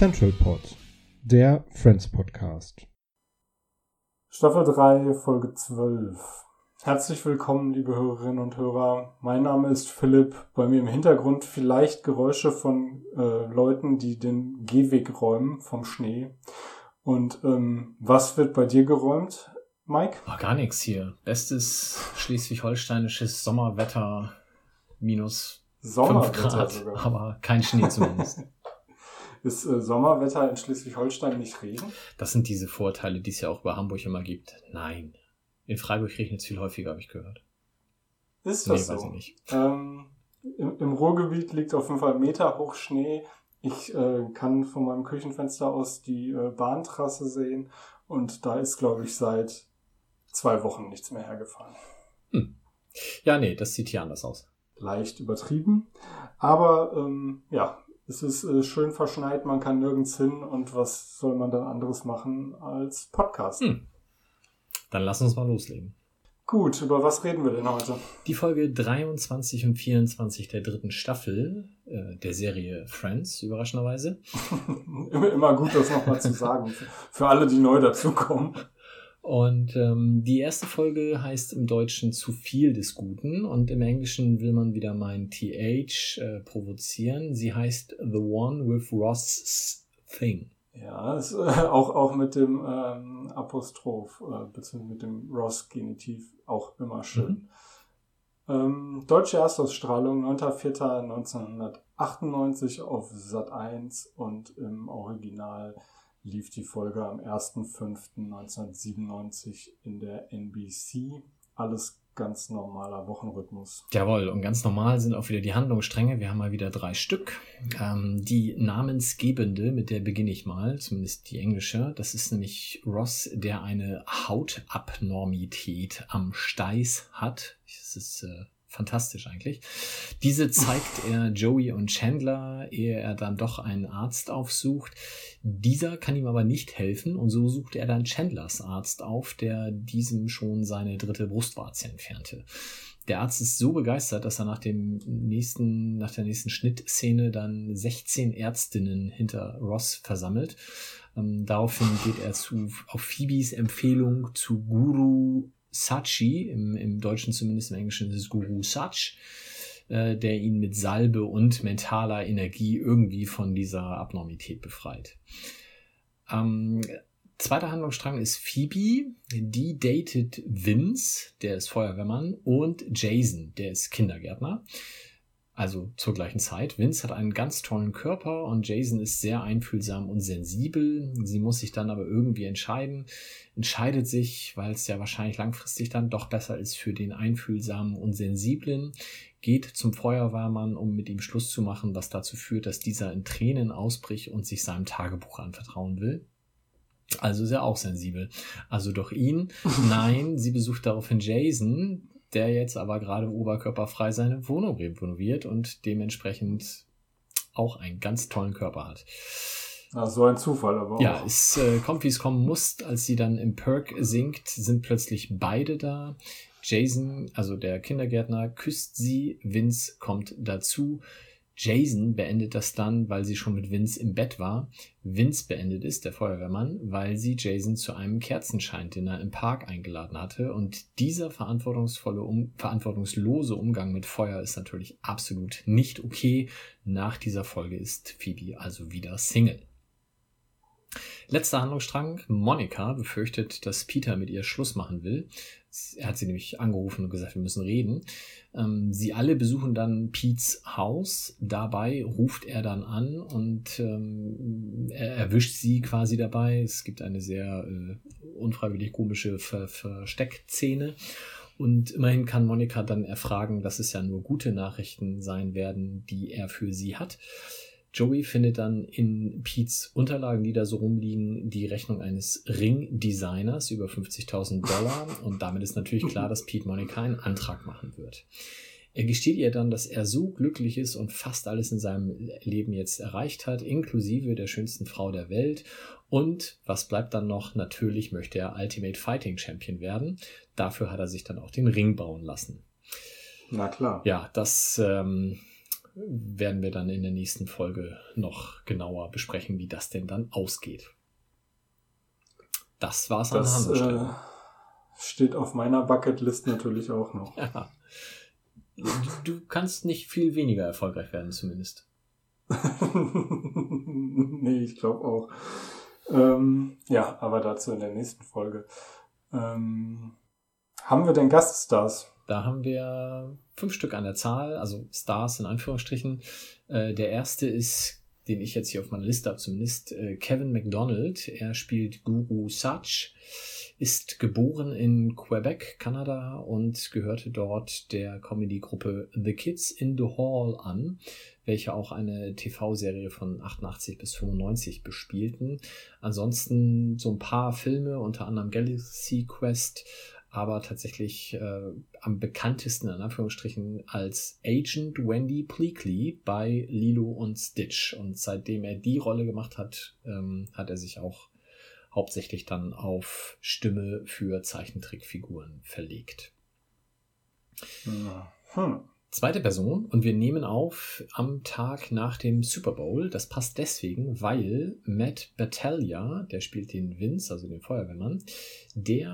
Central Pod, der Friends Podcast. Staffel 3, Folge 12. Herzlich willkommen, liebe Hörerinnen und Hörer. Mein Name ist Philipp. Bei mir im Hintergrund vielleicht Geräusche von äh, Leuten, die den Gehweg räumen vom Schnee. Und ähm, was wird bei dir geräumt, Mike? Oh, gar nichts hier. Bestes schleswig-holsteinisches Sommerwetter minus 5 Sommerwetter Grad, sogar. aber kein Schnee zumindest. Ist äh, Sommerwetter in Schleswig-Holstein nicht Regen? Das sind diese Vorteile, die es ja auch bei Hamburg immer gibt. Nein. In Freiburg regnet es viel häufiger, habe ich gehört. Ist Nee, das weiß so? ich nicht. Ähm, im, Im Ruhrgebiet liegt auf jeden Fall Meter hoch Schnee. Ich äh, kann von meinem Küchenfenster aus die äh, Bahntrasse sehen und da ist, glaube ich, seit zwei Wochen nichts mehr hergefahren. Ja, nee, das sieht hier anders aus. Leicht übertrieben, aber ähm, ja, es ist äh, schön verschneit, man kann nirgends hin und was soll man dann anderes machen als Podcast? Hm. Dann lass uns mal loslegen. Gut, über was reden wir denn heute? Die Folge 23 und 24 der dritten Staffel äh, der Serie Friends, überraschenderweise. immer, immer gut, das nochmal zu sagen, für, alle, die neu dazukommen. Und ähm, die erste Folge heißt im Deutschen zu viel des Guten und im Englischen will man wieder mein TH äh, provozieren. Sie heißt The One with Ross's Thing. Ja, ist, äh, auch, auch mit dem ähm, Apostroph, äh, beziehungsweise mit dem Ross-Genitiv auch immer schön. Ähm, deutsche Erstausstrahlung 9.4.1998 auf Sat 1 und im Original lief die Folge am 1.5.1997 in der NBC. Alles ganz normaler Wochenrhythmus. Jawohl, und ganz normal sind auch wieder die Handlungsstränge. Wir haben mal wieder drei Stück. Ähm, die namensgebende, mit der beginne ich mal, zumindest die englische. Das ist nämlich Ross, der eine Hautabnormität am Steiß hat. Das ist äh, fantastisch eigentlich. Diese zeigt er Joey und Chandler, ehe er dann doch einen Arzt aufsucht. Dieser kann ihm aber nicht helfen und so sucht er dann Chandlers Arzt auf, der diesem schon seine dritte Brustwarze entfernte. Der Arzt ist so begeistert, dass er nach dem nächsten, nach der nächsten Schnittszene dann 16 Ärztinnen hinter Ross versammelt. Ähm, daraufhin geht er zu, auf Phoebes Empfehlung zu Guru Sachi, im, im Deutschen zumindest, im Englischen ist es Guru Sach, äh, der ihn mit Salbe und mentaler Energie irgendwie von dieser Abnormität befreit. Ähm, zweiter Handlungsstrang ist Phoebe, die datet Vince, der ist Feuerwehrmann, und Jason, der ist Kindergärtner. Also zur gleichen Zeit. Vince hat einen ganz tollen Körper und Jason ist sehr einfühlsam und sensibel. Sie muss sich dann aber irgendwie entscheiden. Entscheidet sich, weil es ja wahrscheinlich langfristig dann doch besser ist für den einfühlsamen und sensiblen. Geht zum Feuerwehrmann, um mit ihm Schluss zu machen, was dazu führt, dass dieser in Tränen ausbricht und sich seinem Tagebuch anvertrauen will. Also ist er auch sensibel. Also doch ihn. Nein, sie besucht daraufhin Jason, der jetzt aber gerade oberkörperfrei seine Wohnung renoviert und dementsprechend auch einen ganz tollen Körper hat. Ja, so ein Zufall, aber auch. Ja, es äh, kommt, wie es kommen muss. Als sie dann im Perk sinkt, sind plötzlich beide da. Jason, also der Kindergärtner, küsst sie. Vince kommt dazu. Jason beendet das dann, weil sie schon mit Vince im Bett war. Vince beendet es, der Feuerwehrmann, weil sie Jason zu einem Kerzenscheindinner im Park eingeladen hatte. Und dieser verantwortungsvolle, um, verantwortungslose Umgang mit Feuer ist natürlich absolut nicht okay. Nach dieser Folge ist Phoebe also wieder Single. Letzter Handlungsstrang. Monika befürchtet, dass Peter mit ihr Schluss machen will. Er hat sie nämlich angerufen und gesagt, wir müssen reden. Ähm, sie alle besuchen dann Pete's Haus. Dabei ruft er dann an und ähm, er erwischt sie quasi dabei. Es gibt eine sehr äh, unfreiwillig komische Ver Versteckszene. Und immerhin kann Monika dann erfragen, dass es ja nur gute Nachrichten sein werden, die er für sie hat. Joey findet dann in Pete's Unterlagen, die da so rumliegen, die Rechnung eines Ring-Designers über 50.000 Dollar. Und damit ist natürlich klar, dass Pete Monica einen Antrag machen wird. Er gesteht ihr dann, dass er so glücklich ist und fast alles in seinem Leben jetzt erreicht hat, inklusive der schönsten Frau der Welt. Und was bleibt dann noch? Natürlich möchte er Ultimate Fighting Champion werden. Dafür hat er sich dann auch den Ring bauen lassen. Na klar. Ja, das ähm, werden wir dann in der nächsten Folge noch genauer besprechen, wie das denn dann ausgeht. Das war's an das, äh, steht auf meiner Bucketlist natürlich auch noch. Ja. Du, du kannst nicht viel weniger erfolgreich werden, zumindest. nee, ich glaube auch. Ähm, ja, aber dazu in der nächsten Folge. Ähm, haben wir denn Gaststars? Da haben wir fünf Stück an der Zahl, also Stars in Anführungsstrichen. Äh, der erste ist, den ich jetzt hier auf meiner Liste habe, zumindest äh, Kevin McDonald. Er spielt Guru Sach, ist geboren in Quebec, Kanada und gehörte dort der Comedy-Gruppe The Kids in the Hall an, welche auch eine TV-Serie von 88 bis 95 bespielten. Ansonsten so ein paar Filme, unter anderem Galaxy Quest, aber tatsächlich äh, am bekanntesten in Anführungsstrichen als Agent Wendy Pleakley bei Lilo und Stitch. Und seitdem er die Rolle gemacht hat, ähm, hat er sich auch hauptsächlich dann auf Stimme für Zeichentrickfiguren verlegt. Hm. Zweite Person und wir nehmen auf am Tag nach dem Super Bowl. Das passt deswegen, weil Matt Battaglia, der spielt den Vince, also den Feuerwehrmann, der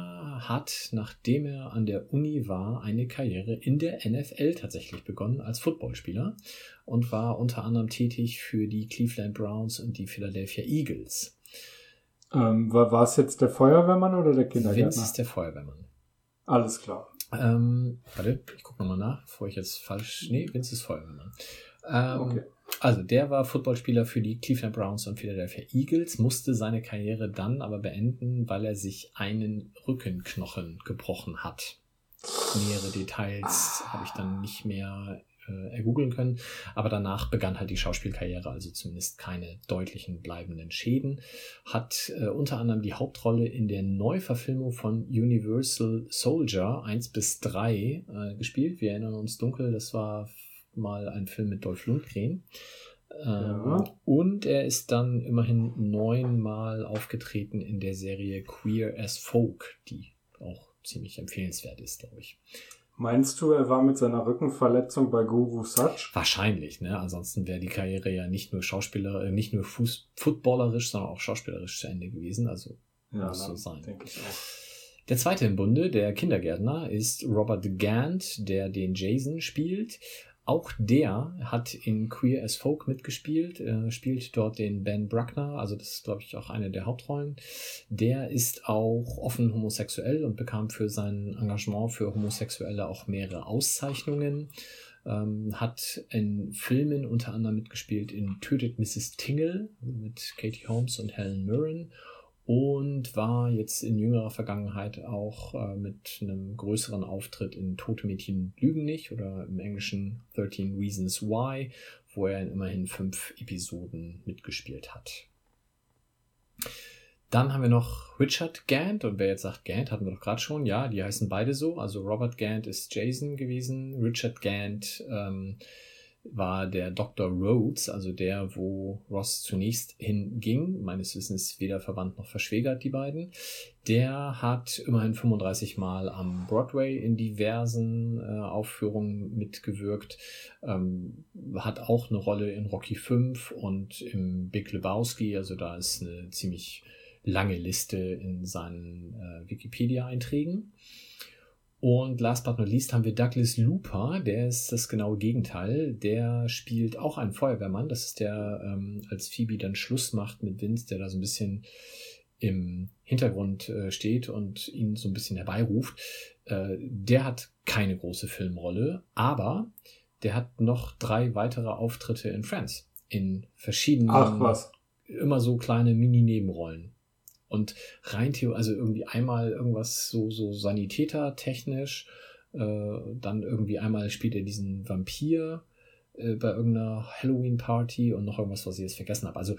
hat, nachdem er an der Uni war, eine Karriere in der NFL tatsächlich begonnen als Footballspieler und war unter anderem tätig für die Cleveland Browns und die Philadelphia Eagles. Ähm, war, es jetzt der Feuerwehrmann oder der Kindergärtner? Vince ist der Feuerwehrmann. Alles klar. Ähm, warte, ich gucke nochmal nach, bevor ich jetzt falsch. Nee, Vince ist Feuerwehrmann. Ähm, okay. Also, der war Footballspieler für die Cleveland Browns und Philadelphia Eagles, musste seine Karriere dann aber beenden, weil er sich einen Rückenknochen gebrochen hat. Nähere Details habe ich dann nicht mehr äh, ergoogeln können. Aber danach begann halt die Schauspielkarriere, also zumindest keine deutlichen bleibenden Schäden. Hat äh, unter anderem die Hauptrolle in der Neuverfilmung von Universal Soldier 1 bis 3 äh, gespielt. Wir erinnern uns dunkel, das war mal ein Film mit Dolph Lundgren. Ja. Ähm, und er ist dann immerhin neunmal aufgetreten in der Serie Queer as Folk, die auch ziemlich empfehlenswert ist, glaube ich. Meinst du, er war mit seiner Rückenverletzung bei Guru Sach? Wahrscheinlich, ne? Ansonsten wäre die Karriere ja nicht nur Schauspieler, äh, nicht nur Fuß, footballerisch, sondern auch schauspielerisch zu Ende gewesen. Also ja, muss so sein. Denke ich auch. Der zweite im Bunde, der Kindergärtner, ist Robert Gant, der den Jason spielt. Auch der hat in Queer as Folk mitgespielt, äh, spielt dort den Ben Bruckner, also das ist, glaube ich, auch eine der Hauptrollen. Der ist auch offen homosexuell und bekam für sein Engagement für Homosexuelle auch mehrere Auszeichnungen. Ähm, hat in Filmen unter anderem mitgespielt in Tötet Mrs. Tingle mit Katie Holmes und Helen Mirren und war jetzt in jüngerer Vergangenheit auch äh, mit einem größeren Auftritt in Tote Mädchen lügen nicht oder im Englischen 13 Reasons Why, wo er in immerhin fünf Episoden mitgespielt hat. Dann haben wir noch Richard Gant und wer jetzt sagt Gant, hatten wir doch gerade schon, ja, die heißen beide so. Also Robert Gant ist Jason gewesen, Richard Gant ähm, war der Dr. Rhodes, also der, wo Ross zunächst hinging, meines Wissens weder verwandt noch verschwägert, die beiden. Der hat immerhin 35 Mal am Broadway in diversen äh, Aufführungen mitgewirkt, ähm, hat auch eine Rolle in Rocky 5 und im Big Lebowski, also da ist eine ziemlich lange Liste in seinen äh, Wikipedia-Einträgen. Und last but not least haben wir Douglas Looper, der ist das genaue Gegenteil. Der spielt auch einen Feuerwehrmann. Das ist der, ähm, als Phoebe dann Schluss macht mit Vince, der da so ein bisschen im Hintergrund äh, steht und ihn so ein bisschen herbeiruft. Äh, der hat keine große Filmrolle, aber der hat noch drei weitere Auftritte in Friends. In verschiedenen, Ach immer so kleine Mini-Nebenrollen. Und rein theoretisch, also irgendwie einmal irgendwas so, so Sanitäter technisch, äh, dann irgendwie einmal spielt er diesen Vampir äh, bei irgendeiner Halloween-Party und noch irgendwas, was ich jetzt vergessen habe. Also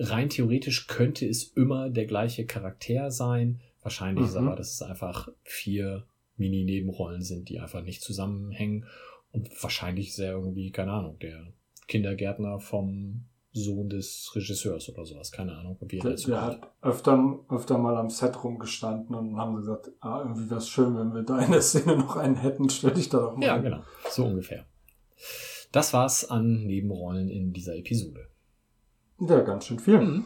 rein theoretisch könnte es immer der gleiche Charakter sein. Wahrscheinlich ist Mhm. aber, dass es einfach vier Mini-Nebenrollen sind, die einfach nicht zusammenhängen. Und wahrscheinlich ist er irgendwie, keine Ahnung, der Kindergärtner vom Sohn des Regisseurs oder sowas. Keine Ahnung, wie er Der, der hat öfter, öfter mal am Set rumgestanden und haben gesagt, ah, irgendwie wäre es schön, wenn wir da in der Szene noch einen hätten, stell dich da doch mal. Ja, hin. genau. So ungefähr. Das war's an Nebenrollen in dieser Episode. Ja, ganz schön viel. Mhm.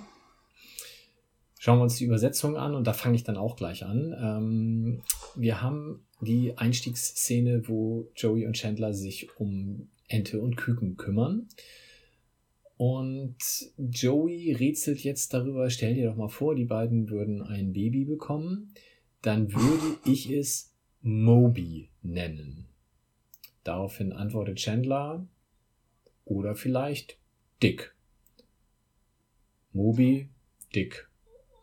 Schauen wir uns die Übersetzung an und da fange ich dann auch gleich an. Ähm, wir haben die Einstiegsszene, wo Joey und Chandler sich um Ente und Küken kümmern. Und Joey rätselt jetzt darüber, stell dir doch mal vor, die beiden würden ein Baby bekommen. Dann würde ich es Moby nennen. Daraufhin antwortet Chandler oder vielleicht Dick. Moby, Dick.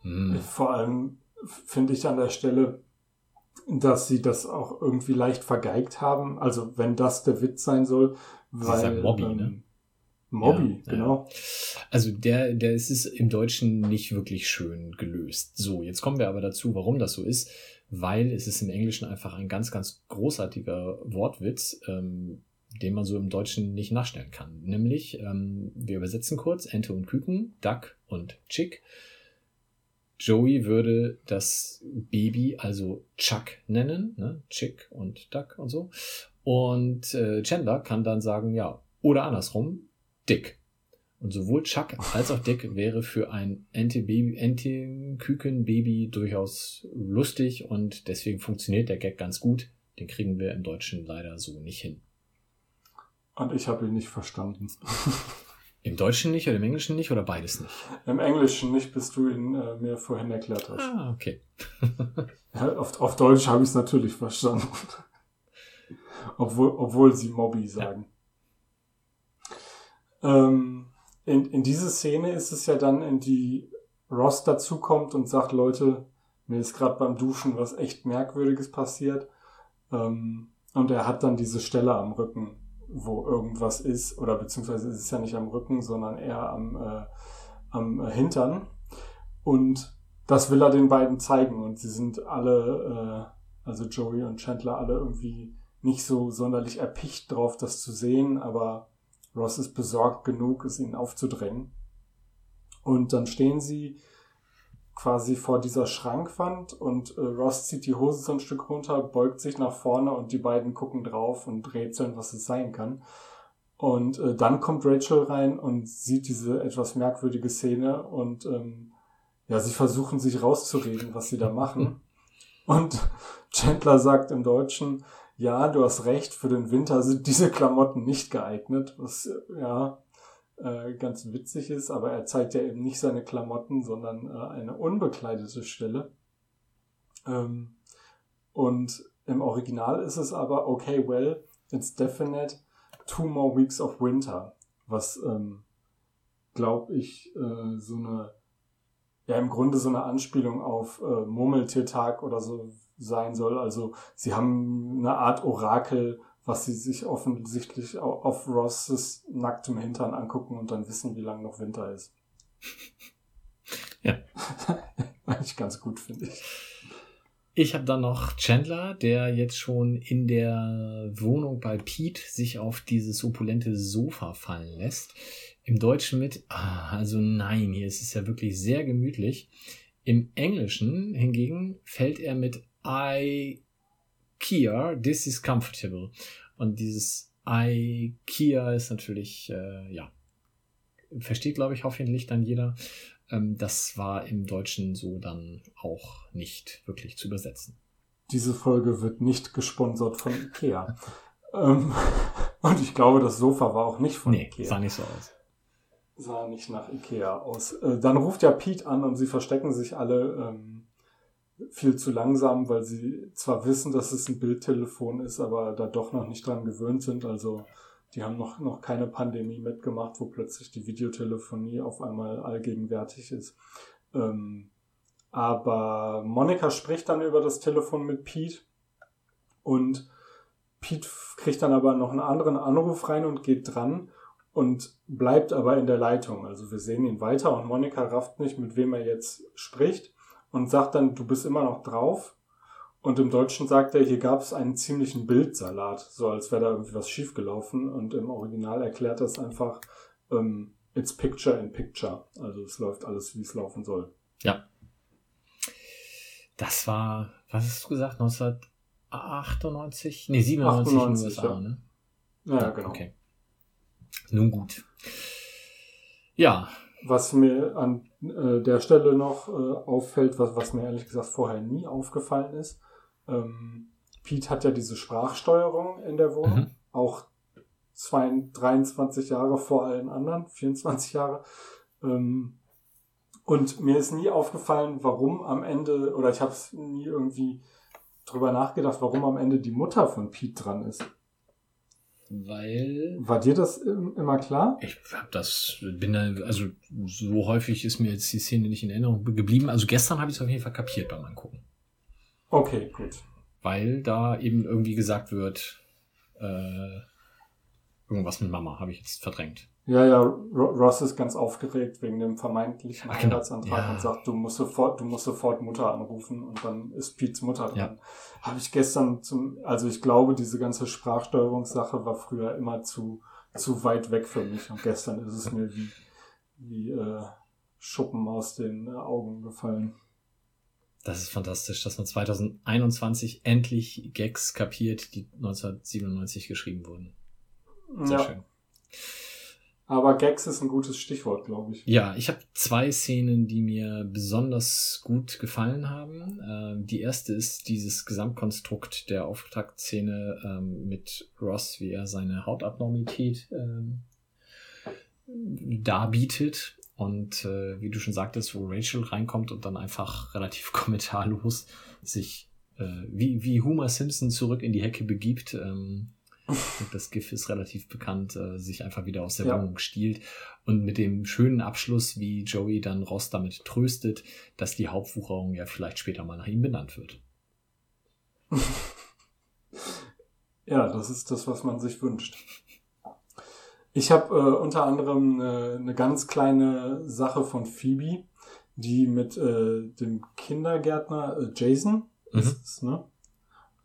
Hm. Vor allem finde ich an der Stelle, dass sie das auch irgendwie leicht vergeigt haben. Also wenn das der Witz sein soll, weil sagen Mobby, ähm, ne? Mobby, Ja, genau. Also der, der ist es im Deutschen nicht wirklich schön gelöst. So, jetzt kommen wir aber dazu, warum das so ist, weil es ist im Englischen einfach ein ganz, ganz großartiger Wortwitz, ähm, den man so im Deutschen nicht nachstellen kann. Nämlich, ähm, wir übersetzen kurz, Ente und Küken, Duck und Chick. Joey würde das Baby also Chuck nennen, ne? Chick und Duck und so. Und äh, Chandler kann dann sagen, ja, oder andersrum, Dick. Und sowohl Chuck als auch Dick wäre für ein Ente-Küken-Baby durchaus lustig und deswegen funktioniert der Gag ganz gut. Den kriegen wir im Deutschen leider so nicht hin. Und ich habe ihn nicht verstanden. Im Deutschen nicht oder im Englischen nicht oder beides nicht? Im Englischen nicht, bis du ihn äh, mir vorhin erklärt hast. Ah, okay. Ja, auf, auf Deutsch habe ich es natürlich verstanden. obwohl, obwohl sie Mobby sagen. Ähm, in, in diese Szene ist es ja dann, in die Ross dazukommt und sagt, Leute, mir ist gerade beim Duschen was echt Merkwürdiges passiert. Ähm, und er hat dann diese Stelle am Rücken, wo irgendwas ist, oder beziehungsweise ist es ja nicht am Rücken, sondern eher am, äh, am Hintern. Und das will er den beiden zeigen und sie sind alle, äh, also Joey und Chandler, alle irgendwie nicht so sonderlich erpicht drauf, das zu sehen, aber Ross ist besorgt genug, es ihnen aufzudrängen. Und dann stehen sie quasi vor dieser Schrankwand und äh, Ross zieht die Hose so ein Stück runter, beugt sich nach vorne und die beiden gucken drauf und rätseln, was es sein kann. Und äh, dann kommt Rachel rein und sieht diese etwas merkwürdige Szene und ähm, ja, sie versuchen sich rauszureden, was sie da machen. Und Chandler sagt im Deutschen, ja, du hast recht, für den Winter sind diese Klamotten nicht geeignet, was äh, ja äh, ganz witzig ist, aber er zeigt ja eben nicht seine Klamotten, sondern äh, eine unbekleidete Stelle. Ähm, und im Original ist es aber, okay, well, it's definite two more weeks of winter, was, ähm, glaube ich, äh, so eine, ja, im Grunde so eine Anspielung auf äh, Murmeltiertag oder so sein soll. Also sie haben eine Art Orakel, was sie sich offensichtlich au- auf Rosses nacktem Hintern angucken und dann wissen, wie lange noch Winter ist. Ja. Eigentlich ganz gut, finde ich. Ich habe dann noch Chandler, der jetzt schon in der Wohnung bei Pete sich auf dieses opulente Sofa fallen lässt. Im Deutschen mit, ah, also nein, hier ist es ja wirklich sehr gemütlich. Im Englischen hingegen fällt er mit IKEA, this is comfortable. Und dieses IKEA ist natürlich, äh, ja, versteht, glaube ich, hoffentlich dann jeder. Ähm, das war im Deutschen so dann auch nicht wirklich zu übersetzen. diese Folge wird nicht gesponsert von Ikea. ähm, und ich glaube, das Sofa war auch nicht von Nee, Ikea. sah nicht so aus. sah nicht nach Ikea aus. Äh, dann ruft ja Pete an und sie verstecken sich alle ähm, viel zu langsam, weil sie zwar wissen, dass es ein Bildtelefon ist, aber da doch noch nicht dran gewöhnt sind. Also die haben noch, noch keine Pandemie mitgemacht, wo plötzlich die Videotelefonie auf einmal allgegenwärtig ist. Ähm, aber Monika spricht dann über das Telefon mit Pete und Pete kriegt dann aber noch einen anderen Anruf rein und geht dran und bleibt aber in der Leitung. Also wir sehen ihn weiter und Monika rafft nicht, mit wem er jetzt spricht und sagt dann, du bist immer noch drauf. Und im Deutschen sagt er, hier gab es einen ziemlichen Bildsalat, so als wäre da irgendwie was schiefgelaufen. Und im Original erklärt das einfach, ähm, it's picture in picture. Also es läuft alles, wie es laufen soll. Ja. Das war, was hast du gesagt, 1998? Nee, 97 in den 98, USA, ja. ne? Ja, genau. Okay. Nun gut. Ja, Was mir an äh, der Stelle noch äh, auffällt, was, was mir ehrlich gesagt vorher nie aufgefallen ist, ähm, Pete hat ja diese Sprachsteuerung in der Wohnung, Mhm. auch zwei, 23 Jahre vor allen anderen, 24 Jahre. Ähm, und mir ist nie aufgefallen, warum am Ende, oder ich habe es nie irgendwie drüber nachgedacht, warum am Ende die Mutter von Pete dran ist. Weil War dir das im- immer klar? ich hab das, bin da, also so häufig ist mir jetzt die Szene nicht in Erinnerung geblieben. Also gestern habe ich es auf jeden Fall kapiert beim Angucken. Okay, gut. Weil da eben irgendwie gesagt wird, äh, irgendwas mit Mama habe ich jetzt verdrängt. Ja, ja, Ro- Ross ist ganz aufgeregt wegen dem vermeintlichen genau. Heiratsantrag Ja. und sagt, du musst sofort, du musst sofort Mutter anrufen und dann ist Pete's Mutter dran. Ja. Habe ich gestern zum, also ich glaube, diese ganze Sprachsteuerungssache war früher immer zu, zu weit weg für mich und gestern ist es mir wie, wie äh, Schuppen aus den äh, Augen gefallen. Das ist fantastisch, dass man 2021 endlich Gags kapiert, die 1997 geschrieben wurden. Sehr ja, schön. Aber Gags ist ein gutes Stichwort, glaube ich. Ja, ich habe zwei Szenen, die mir besonders gut gefallen haben. Ähm, die erste ist dieses Gesamtkonstrukt der Auftaktszene ähm, mit Ross, wie er seine Hautabnormität ähm, darbietet. Und äh, wie du schon sagtest, wo Rachel reinkommt und dann einfach relativ kommentarlos sich äh, wie, wie Homer Simpson zurück in die Hecke begibt. Ähm, das GIF ist relativ bekannt, äh, sich einfach wieder aus der Ja. Wohnung stiehlt. Und mit dem schönen Abschluss, wie Joey dann Ross damit tröstet, dass die Hauptwucherung ja vielleicht später mal nach ihm benannt wird. Ja, das ist das, was man sich wünscht. Ich habe äh, unter anderem eine, eine ganz kleine Sache von Phoebe, die mit äh, dem Kindergärtner äh, Jason Mhm. ist es, ne?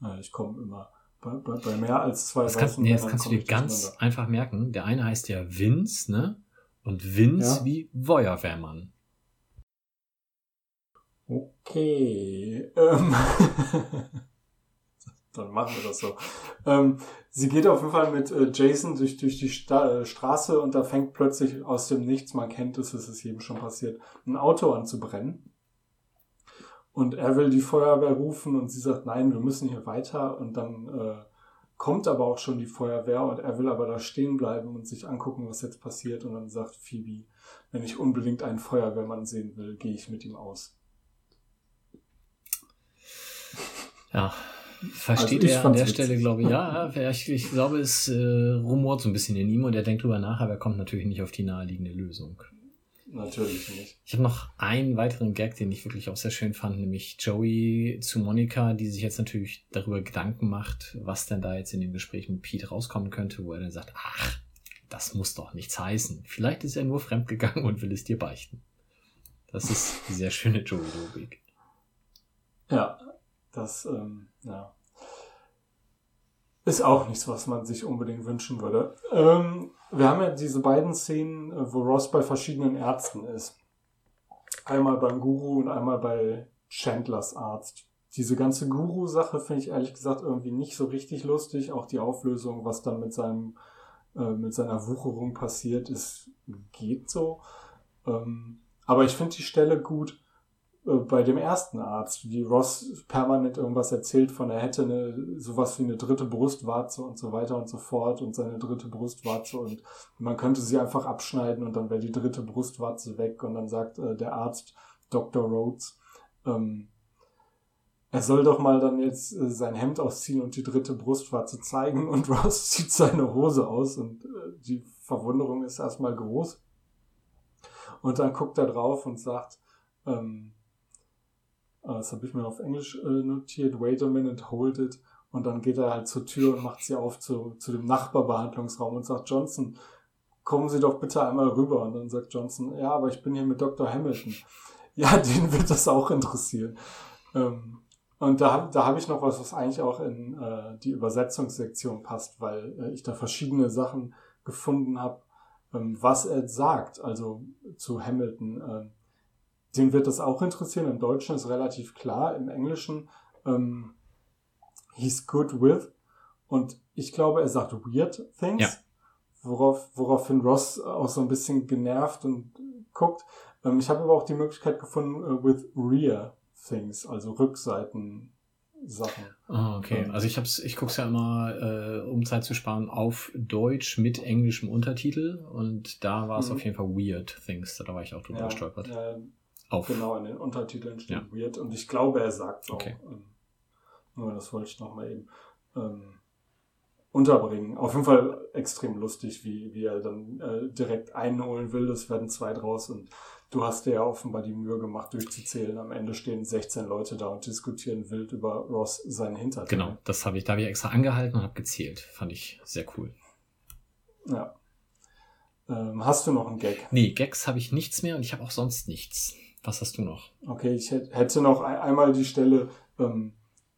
Äh, ich komme immer bei, bei, bei mehr als zwei Das kannst, weißen nee, das kannst du dir ganz einfach merken. Der eine heißt ja Vince, ne? Und Vince Ja. wie Feuerwehrmann. Okay. Ähm, dann machen wir das so. Ähm, sie geht auf jeden Fall mit äh, Jason durch, durch die Sta äh, Straße und da fängt plötzlich aus dem Nichts, man kennt es, es ist jedem schon passiert, ein Auto an zu brennen. Und er will die Feuerwehr rufen und sie sagt, nein, wir müssen hier weiter. Und dann äh, kommt aber auch schon die Feuerwehr und er will aber da stehen bleiben und sich angucken, was jetzt passiert. Und dann sagt Phoebe, wenn ich unbedingt einen Feuerwehrmann sehen will, gehe ich mit ihm aus. Ja. Versteht Also er an der. Stelle, glaube ich, ja, ja, ich, ich glaube, es äh, rumort so ein bisschen in ihm und er denkt drüber nach, aber er kommt natürlich nicht auf die naheliegende Lösung. Natürlich nicht. Ich habe noch einen weiteren Gag, den ich wirklich auch sehr schön fand, nämlich Joey zu Monika, die sich jetzt natürlich darüber Gedanken macht, was denn da jetzt in dem Gespräch mit Pete rauskommen könnte, wo er dann sagt, ach, das muss doch nichts heißen. Vielleicht ist er nur fremdgegangen und will es dir beichten. Das ist die sehr schöne Joey-Logik. Ja, das ähm, ja. ist auch nichts, was man sich unbedingt wünschen würde. Ähm, wir haben ja diese beiden Szenen, äh, wo Ross bei verschiedenen Ärzten ist. Einmal beim Guru und einmal bei Chandlers Arzt. Diese ganze Guru-Sache finde ich ehrlich gesagt irgendwie nicht so richtig lustig. Auch die Auflösung, was dann mit seinem äh, mit seiner Wucherung passiert ist, geht so. Ähm, aber ich finde die Stelle gut, bei dem ersten Arzt, wie Ross permanent irgendwas erzählt von, er hätte eine, sowas wie eine dritte Brustwarze und so weiter und so fort und seine dritte Brustwarze und man könnte sie einfach abschneiden und dann wäre die dritte Brustwarze weg und dann sagt äh, der Arzt Dr. Rhodes, ähm, er soll doch mal dann jetzt äh, sein Hemd ausziehen und die dritte Brustwarze zeigen und Ross zieht seine Hose aus und äh, die Verwunderung ist erstmal groß. Und dann guckt er drauf und sagt, ähm, äh, das habe ich mir auf Englisch äh, notiert, wait a minute, hold it. Und dann geht er halt zur Tür und macht sie auf zu, zu dem Nachbarbehandlungsraum und sagt, Johnson, kommen Sie doch bitte einmal rüber. Und dann sagt Johnson, ja, aber ich bin hier mit Dr. Hamilton. Ja, den wird das auch interessieren. Ähm, und da, da habe ich noch was, was eigentlich auch in äh, die Übersetzungssektion passt, weil äh, ich da verschiedene Sachen gefunden habe, ähm, was er sagt, also zu Hamilton. Den wird das auch interessieren. Im Deutschen ist relativ klar, im Englischen ähm, he's good with. Und ich glaube, er sagt weird things, Ja. worauf, woraufhin Ross auch so ein bisschen genervt und guckt. Ähm, ich habe aber auch die Möglichkeit gefunden, äh, with rear things, also Rückseiten Sachen. Ah, okay. Ähm. Also ich hab's, ich guck's ja immer, äh, um Zeit zu sparen, auf Deutsch mit englischem Untertitel und da war es Mhm. auf jeden Fall Weird Things, da war ich auch drüber gestolpert. äh, Auf. genau, in den Untertiteln steht weird und ich glaube, er sagt auch. Okay. Ähm, nur das wollte ich noch mal eben ähm, unterbringen. Auf jeden Fall extrem lustig, wie, wie er dann äh, direkt einholen will. Es werden zwei draus und du hast dir ja offenbar die Mühe gemacht, durchzuzählen. Am Ende stehen 16 Leute da und diskutieren wild über Ross seinen Hinterteil. Genau, das habe ich, da habe ich extra angehalten und habe gezählt. Fand ich sehr cool. Ja. Ähm, hast du noch einen Gag? Nee, Gags habe ich nichts mehr und ich habe auch sonst nichts. Was hast du noch? Okay, ich hätt- hätte noch ein, einmal die Stelle ähm,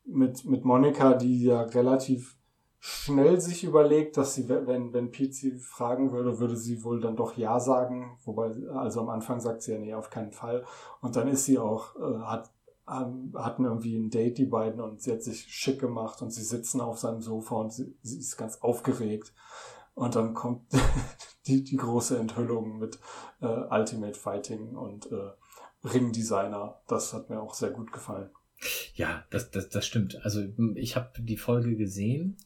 mit, mit Monika, die ja relativ schnell sich überlegt, dass sie, wenn, wenn Pete sie fragen würde, würde sie wohl dann doch Ja sagen. Wobei, also am Anfang sagt sie ja, nee, auf keinen Fall. Und dann ist sie auch, äh, hat, ähm, hatten irgendwie ein Date, die beiden, und sie hat sich schick gemacht und sie sitzen auf seinem Sofa und sie, sie ist ganz aufgeregt. Und dann kommt die, die große Enthüllung mit äh, Ultimate Fighting und äh, Ringdesigner. Das hat mir auch sehr gut gefallen. Ja, das, das, das stimmt. Also ich habe die Folge gesehen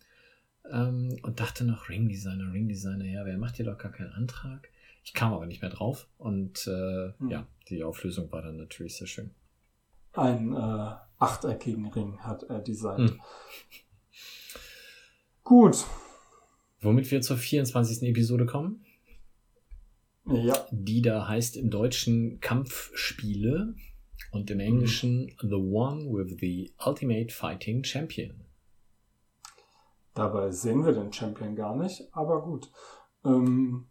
ähm, und dachte noch, Ringdesigner, Ringdesigner, ja, wer macht hier doch gar keinen Antrag? Ich kam aber nicht mehr drauf und äh, Hm. ja, die Auflösung war dann natürlich sehr schön. Einen äh, achteckigen Ring hat er designt. Hm. Gut. Womit wir zur 24. Episode kommen. Ja, Die da heißt im Deutschen Kampfspiele und im Englischen The One with the Ultimate Fighting Champion. dabei sehen wir den Champion gar nicht, aber gut. Ähm,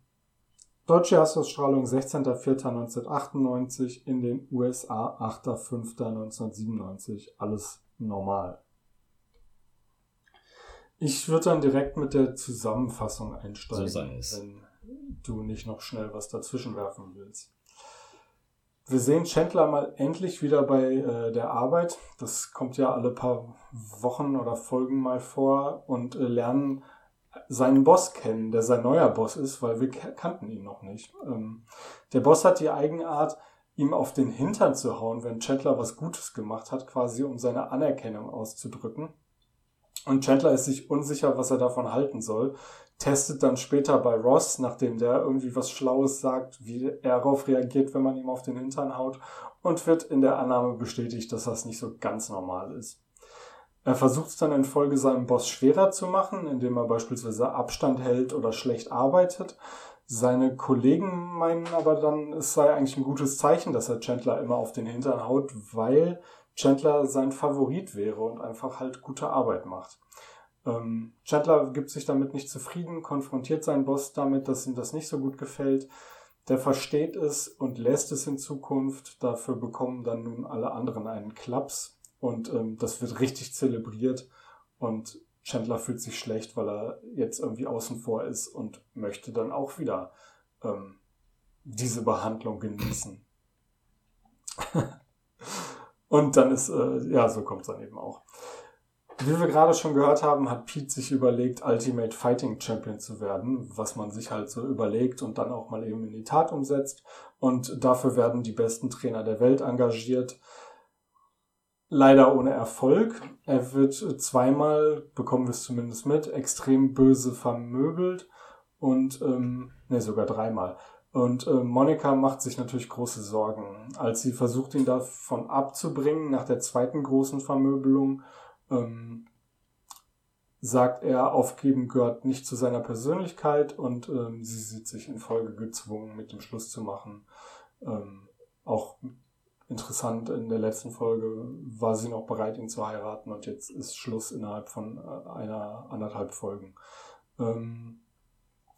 deutsche Erstausstrahlung 16.04.1998, in den USA 8.05.1997. Alles normal. Ich würde dann direkt mit der Zusammenfassung einsteigen, So sei es. wenn du nicht noch schnell was dazwischen werfen willst. Wir sehen Chandler mal endlich wieder bei äh, der Arbeit. Das kommt ja alle paar Wochen oder Folgen mal vor und äh, lernen seinen Boss kennen, der sein neuer Boss ist, weil wir kannten ihn noch nicht. Ähm, der Boss hat die Eigenart, ihm auf den Hintern zu hauen, wenn Chandler was Gutes gemacht hat, quasi um seine Anerkennung auszudrücken. Und Chandler ist sich unsicher, was er davon halten soll, testet dann später bei Ross, nachdem der irgendwie was Schlaues sagt, wie er darauf reagiert, wenn man ihm auf den Hintern haut und wird in der Annahme bestätigt, dass das nicht so ganz normal ist. Er versucht es dann in Folge seinem Boss schwerer zu machen, indem er beispielsweise Abstand hält oder schlecht arbeitet. Seine Kollegen meinen aber dann, es sei eigentlich ein gutes Zeichen, dass er Chandler immer auf den Hintern haut, weil Chandler sein Favorit wäre und einfach halt gute Arbeit macht. Ähm, Chandler gibt sich damit nicht zufrieden, konfrontiert seinen Boss damit, dass ihm das nicht so gut gefällt. Der versteht es und lässt es in Zukunft. Dafür bekommen dann nun alle anderen einen Klaps und ähm, das wird richtig zelebriert. Und Chandler fühlt sich schlecht, weil er jetzt irgendwie außen vor ist und möchte dann auch wieder ähm, diese Behandlung genießen. und dann ist, äh, ja, so kommt es dann eben auch. Wie wir gerade schon gehört haben, hat Pete sich überlegt, Ultimate Fighting Champion zu werden, was man sich halt so überlegt und dann auch mal eben in die Tat umsetzt. Und dafür werden die besten Trainer der Welt engagiert. Leider ohne Erfolg. Er wird zweimal, bekommen wir es zumindest mit, extrem böse vermöbelt und, ähm, ne, sogar dreimal. Und äh, Monika macht sich natürlich große Sorgen, als sie versucht, ihn davon abzubringen nach der zweiten großen Vermöbelung ähm, sagt er, aufgeben gehört nicht zu seiner Persönlichkeit und ähm, sie sieht sich in Folge gezwungen, mit dem Schluss zu machen. Ähm, auch interessant, in der letzten Folge war sie noch bereit, ihn zu heiraten und jetzt ist Schluss innerhalb von äh, einer anderthalb Folgen. Ähm,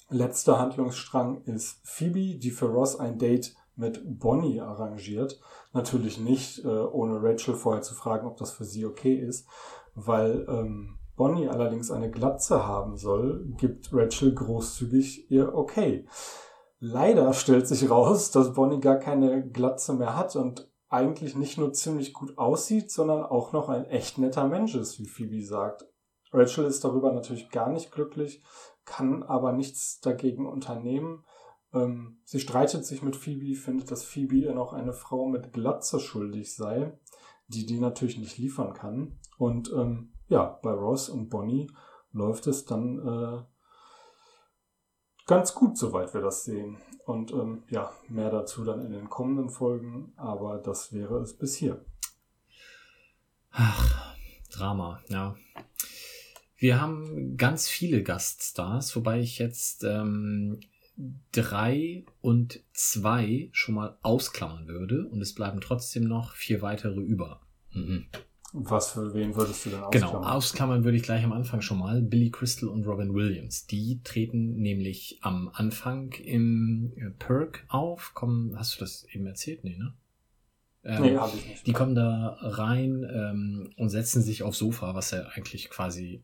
letzter Handlungsstrang ist Phoebe, die für Ross ein Date mit Bonnie arrangiert. Natürlich nicht, äh, ohne Rachel vorher zu fragen, ob das für sie okay ist. Weil ähm, Bonnie allerdings eine Glatze haben soll, gibt Rachel großzügig ihr Okay. Leider stellt sich raus, dass Bonnie gar keine Glatze mehr hat und eigentlich nicht nur ziemlich gut aussieht, sondern auch noch ein echt netter Mensch ist, wie Phoebe sagt. Rachel ist darüber natürlich gar nicht glücklich, kann aber nichts dagegen unternehmen. Ähm, sie streitet sich mit Phoebe, findet, dass Phoebe ihr noch eine Frau mit Glatze schuldig sei, die die natürlich nicht liefern kann. Und ähm, ja, bei Ross und Bonnie läuft es dann äh, ganz gut, soweit wir das sehen. Und ähm, ja, mehr dazu dann in den kommenden Folgen, aber das wäre es bis hier. Ach, Drama, ja. Wir haben ganz viele Gaststars, wobei ich jetzt ähm, drei und zwei schon mal ausklammern würde und es bleiben trotzdem noch vier weitere über. Mhm. Was für wen würdest du denn ausklammern? Genau, ausklammern würde ich gleich am Anfang schon mal. Billy Crystal und Robin Williams. Die treten nämlich am Anfang im äh, Perk auf. Kommen, hast du das eben erzählt? Nee, ne? Ähm, nee, hab ich nicht. Die kommen da rein ähm, und setzen sich aufs Sofa, was ja eigentlich quasi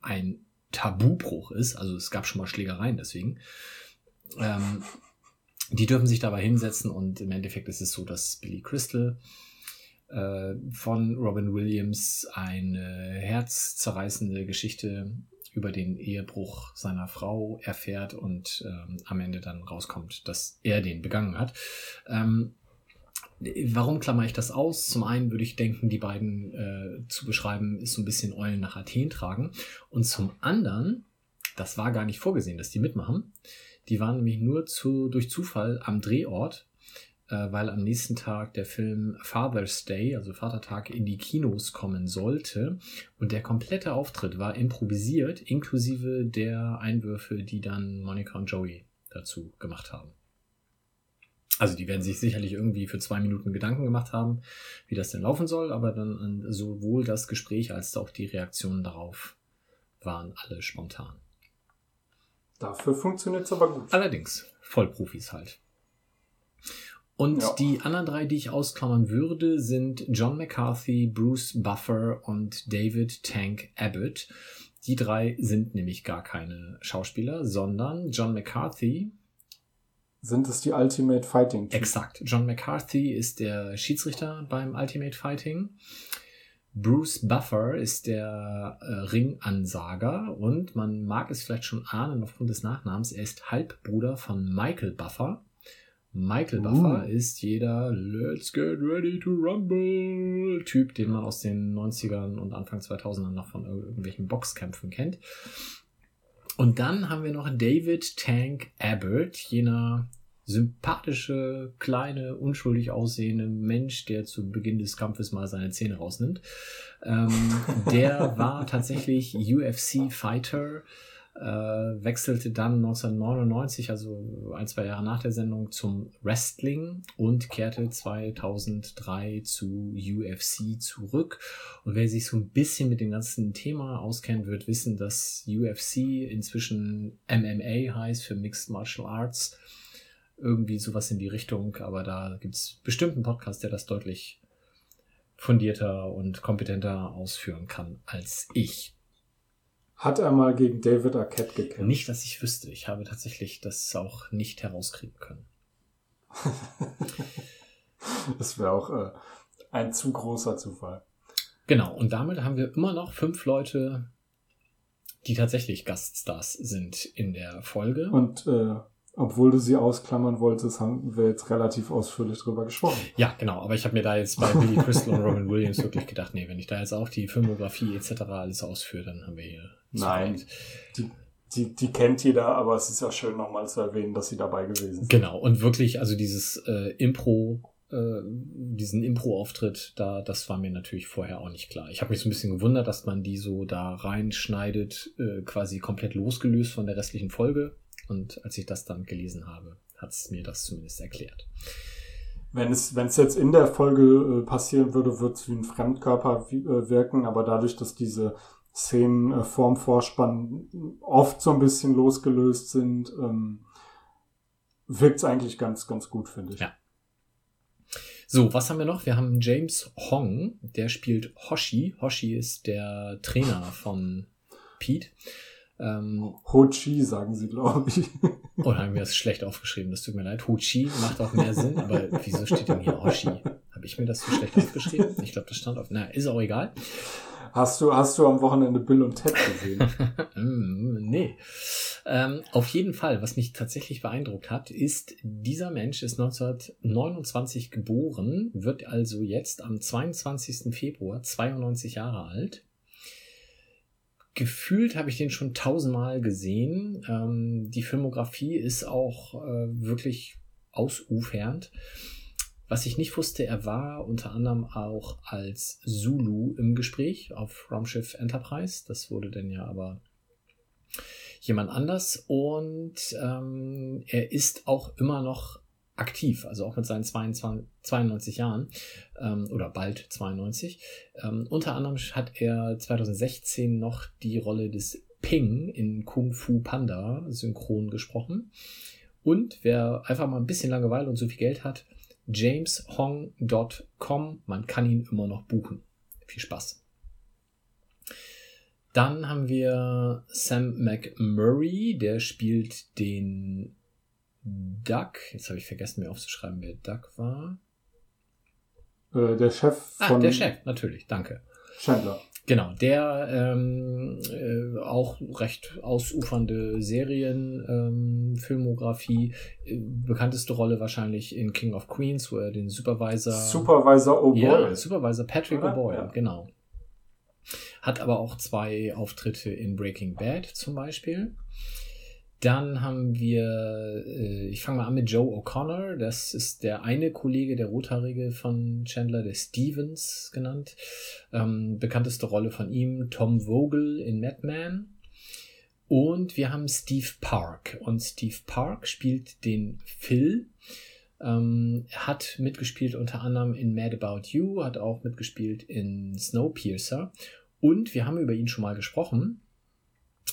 ein Tabubruch ist. Also es gab schon mal Schlägereien deswegen. Ähm, die dürfen sich dabei hinsetzen und im Endeffekt ist es so, dass Billy Crystal äh, von Robin Williams eine herzzerreißende Geschichte über den Ehebruch seiner Frau erfährt und ähm, am Ende dann rauskommt, dass er den begangen hat. Ähm, warum klammer ich das aus? Zum einen würde ich denken, die beiden äh, zu beschreiben, ist so ein bisschen Eulen nach Athen tragen. Und zum anderen, das war gar nicht vorgesehen, dass die mitmachen. Die waren nämlich nur zu, durch Zufall am Drehort weil am nächsten Tag der Film Father's Day, also Vatertag, in die Kinos kommen sollte. Und der komplette Auftritt war improvisiert, inklusive der Einwürfe, die dann Monica und Joey dazu gemacht haben. Also die werden sich sicherlich irgendwie für zwei Minuten Gedanken gemacht haben, wie das denn laufen soll, aber dann sowohl das Gespräch als auch die Reaktionen darauf waren alle spontan. Dafür funktioniert es aber gut. Allerdings, Vollprofis halt. Und ja. die anderen drei, die ich ausklammern würde, sind John McCarthy, Bruce Buffer und David Tank Abbott. Die drei sind nämlich gar keine Schauspieler, sondern John McCarthy. Sind es die Ultimate Fighting? -Typen? Exakt. John McCarthy ist der Schiedsrichter beim Ultimate Fighting. Bruce Buffer ist der äh, Ringansager und man mag es vielleicht schon ahnen aufgrund des Nachnamens, er ist Halbbruder von Michael Buffer. Michael uh. Buffer ist jeder Let's get ready to rumble Typ, den man aus den 90ern und Anfang 2000ern noch von irgendwelchen Boxkämpfen kennt. Und dann haben wir noch David Tank Abbott, jener sympathische, kleine, unschuldig aussehende Mensch, der zu Beginn des Kampfes mal seine Zähne rausnimmt. Ähm, der war tatsächlich UFC-Fighter äh, wechselte dann 1999, also ein, zwei Jahre nach der Sendung, zum Wrestling und kehrte 2003 zu UFC zurück. Und wer sich so ein bisschen mit dem ganzen Thema auskennt, wird wissen, dass UFC inzwischen MMA heißt für Mixed Martial Arts. Irgendwie sowas in die Richtung, aber da gibt es bestimmt einen Podcast, der das deutlich fundierter und kompetenter ausführen kann als ich. Hat er mal gegen David Arquette gekämpft? Nicht, dass ich wüsste. Ich habe tatsächlich das auch nicht herauskriegen können. das wäre auch äh, ein zu großer Zufall. Genau, und damit haben wir immer noch fünf Leute, die tatsächlich Gaststars sind in der Folge. Und äh, obwohl du sie ausklammern wolltest, haben wir jetzt relativ ausführlich drüber gesprochen. Ja, genau. Aber ich habe mir da jetzt bei Billy Crystal und Robin Williams wirklich gedacht, nee, wenn ich da jetzt auch die Filmografie etc. alles ausführe, dann haben wir hier. Nein, die, die, die kennt jeder, aber es ist ja schön nochmal zu erwähnen, dass sie dabei gewesen sind. Genau. Und wirklich, also dieses äh, Impro, äh, diesen Impro-Auftritt, da, das war mir natürlich vorher auch nicht klar. Ich habe mich so ein bisschen gewundert, dass man die so da reinschneidet, äh, quasi komplett losgelöst von der restlichen Folge. Und als ich das dann gelesen habe, hat es mir das zumindest erklärt. Wenn es, wenn es jetzt in der Folge äh, passieren würde, würde es wie ein Fremdkörper wie, äh, wirken, aber dadurch, dass diese Szenen äh, vorm Vorspann oft so ein bisschen losgelöst sind, ähm, wirkt es eigentlich ganz, ganz gut, finde ich. Ja. So, was haben wir noch? Wir haben James Hong, der spielt Hoshi. Hoshi ist der Trainer von Pete. Ähm, Ho-Chi sagen sie, glaube ich. Oh, haben wir das schlecht aufgeschrieben. Das tut mir leid. Ho-Chi macht auch mehr Sinn, aber wieso steht denn hier Hoshi? Habe ich mir das so schlecht aufgeschrieben? Ich glaube, das stand auf. Na, ist auch egal. Hast du, hast du am Wochenende Bill und Ted gesehen? Mm, nee. Ähm, auf jeden Fall, was mich tatsächlich beeindruckt hat, ist, dieser Mensch ist 1929 geboren, wird also jetzt am 22. Februar 92 Jahre alt gefühlt habe ich den schon tausendmal gesehen. Ähm, die Filmografie ist auch äh, wirklich ausufernd. Was ich nicht wusste, er war unter anderem auch als Zulu im Gespräch auf Raumschiff Enterprise. Das wurde dann ja aber jemand anders. Und ähm, er ist auch immer noch aktiv, also auch mit seinen 22, 92 Jahren ähm, oder bald 92. Ähm, unter anderem hat er 2016 noch die Rolle des Ping in Kung Fu Panda synchron gesprochen. Und wer einfach mal ein bisschen Langeweile und so viel Geld hat, jameshong.com, man kann ihn immer noch buchen. Viel Spaß. Dann haben wir Sam McMurray, der spielt den Duck, jetzt habe ich vergessen mir aufzuschreiben, wer Duck war. Äh, der Chef von. Ah, der Chef, natürlich, danke. Chandler. Genau, der ähm, äh, auch recht ausufernde Serien, ähm, äh, bekannteste Rolle wahrscheinlich in King of Queens, wo er den Supervisor. Supervisor O'Boyle. Ja, Supervisor Patrick O'Boyle, ja. genau. Hat aber auch zwei Auftritte in Breaking Bad zum Beispiel. Dann haben wir, äh, ich fange mal an mit Joe O'Connor. Das ist der eine Kollege, der Rothaarige von Chandler, der Stevens genannt. Ähm, bekannteste Rolle von ihm, Tom Vogel in Madman. Und wir haben Steve Park. Und Steve Park spielt den Phil. Ähm, hat mitgespielt unter anderem in Mad About You, hat auch mitgespielt in Snowpiercer. Und wir haben über ihn schon mal gesprochen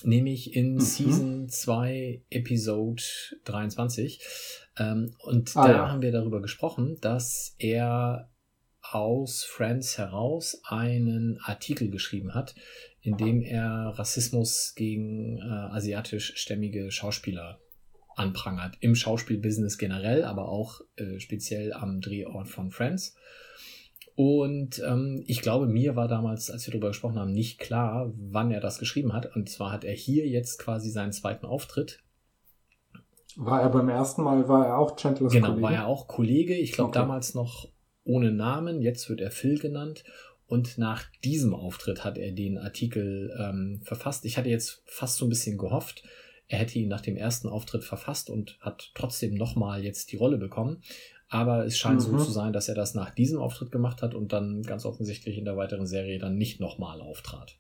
nämlich in mhm. Season 2, Episode 23. Ähm, und ah, da ja. haben wir darüber gesprochen, dass er aus Friends heraus einen Artikel geschrieben hat, in dem er Rassismus gegen äh, asiatischstämmige Schauspieler anprangert. Im Schauspielbusiness generell, aber auch äh, speziell am Drehort von Friends. Und ähm, ich glaube, mir war damals, als wir darüber gesprochen haben, nicht klar, wann er das geschrieben hat. Und zwar hat er hier jetzt quasi seinen zweiten Auftritt. War er beim ersten Mal, war er auch Chandlers genau, Kollege? Genau, war er auch Kollege. Ich glaube, okay. damals noch ohne Namen. Jetzt wird er Phil genannt. Und nach diesem Auftritt hat er den Artikel ähm, verfasst. Ich hatte jetzt fast so ein bisschen gehofft, er hätte ihn nach dem ersten Auftritt verfasst und hat trotzdem nochmal jetzt die Rolle bekommen. Aber es scheint mhm. so zu sein, dass er das nach diesem Auftritt gemacht hat und dann ganz offensichtlich in der weiteren Serie dann nicht nochmal auftrat.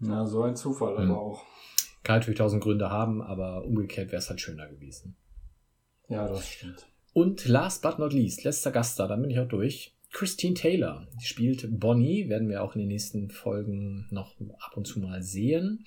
Ja, so ein Zufall mhm. aber auch. Kann natürlich tausend Gründe haben, aber umgekehrt wäre es halt schöner gewesen. Ja, das stimmt. Und last but not least, letzter Gast da, dann bin ich auch durch. Christine Taylor die spielt Bonnie, werden wir auch in den nächsten Folgen noch ab und zu mal sehen.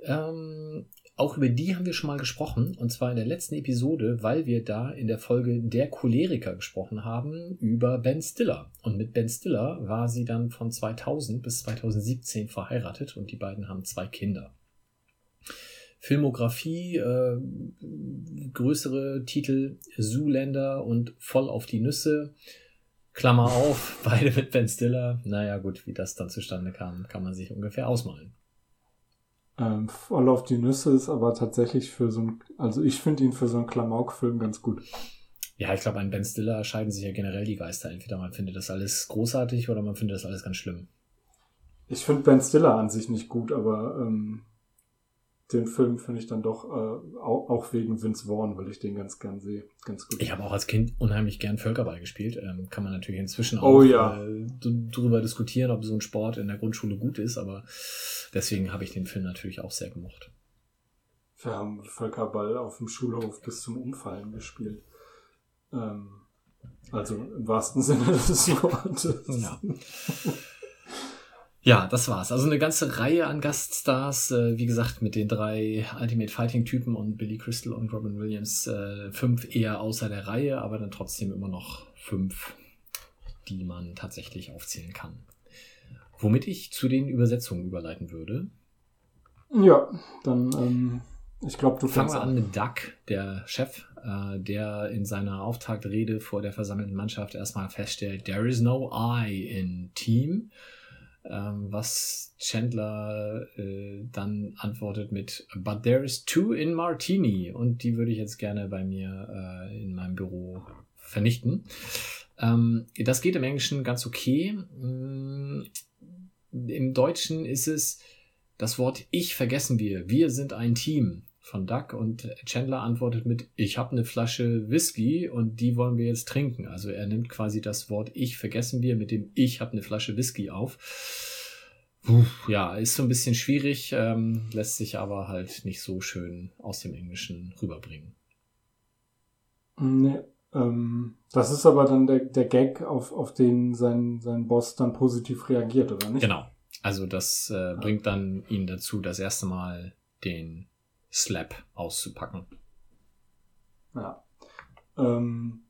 Ähm, auch über die haben wir schon mal gesprochen, und zwar in der letzten Episode, weil wir da in der Folge Der Choleriker gesprochen haben über Ben Stiller. Und mit Ben Stiller war sie dann von 2000 bis 2017 verheiratet und die beiden haben zwei Kinder. Filmografie, äh, größere Titel, Zoolander und Voll auf die Nüsse. Klammer auf, beide mit Ben Stiller. Naja, gut, wie das dann zustande kam, kann man sich ungefähr ausmalen. Ähm, voll auf die Nüsse ist aber tatsächlich für so ein, also ich finde ihn für so einen Klamauk-Film ganz gut. Ja, ich glaube, an Ben Stiller scheiden sich ja generell die Geister. Entweder man findet das alles großartig oder man findet das alles ganz schlimm. Ich finde Ben Stiller an sich nicht gut, aber ähm, den Film finde ich dann doch äh, auch, auch, wegen Vince Vaughn, weil ich den ganz gern sehe. Ganz gut. Ich habe auch als Kind unheimlich gern Völkerball gespielt. Ähm, kann man natürlich inzwischen oh auch oh, ja. äh, darüber diskutieren, ob so ein Sport in der Grundschule gut ist, aber deswegen habe ich den Film natürlich auch sehr gemocht. Wir haben Völkerball auf dem Schulhof bis zum Umfallen gespielt. Ähm, also im wahrsten Sinne des Wortes. Ja. Ja, das war's. Also eine ganze Reihe an Gaststars, äh, wie gesagt, mit den drei Ultimate Fighting Typen und Billy Crystal und Robin Williams, äh, fünf eher außer der Reihe, aber dann trotzdem immer noch fünf, die man tatsächlich aufzählen kann. Womit ich zu den Übersetzungen überleiten würde. Ja, dann, ähm, ich glaube, du Fangen wir an mit Duck, der Chef, äh, der in seiner Auftaktrede vor der versammelten Mannschaft erstmal feststellt, there is no I in Team was Chandler äh, dann antwortet mit But there is two in Martini und die würde ich jetzt gerne bei mir äh, in meinem Büro vernichten. Ähm, das geht im Englischen ganz okay. Mm, Im Deutschen ist es das Wort Ich vergessen wir. Wir sind ein Team von Duck und Chandler antwortet mit, ich habe eine Flasche Whisky und die wollen wir jetzt trinken. Also er nimmt quasi das Wort ich vergessen wir mit dem ich habe eine Flasche Whisky auf. Puh, ja, ist so ein bisschen schwierig, ähm, lässt sich aber halt nicht so schön aus dem Englischen rüberbringen. Nee, ähm, das ist aber dann der, der Gag, auf, auf den sein, sein Boss dann positiv reagiert, oder nicht? Genau. Also das äh, bringt dann ihn dazu, das erste Mal den Slap auszupacken. Ja. Ähm,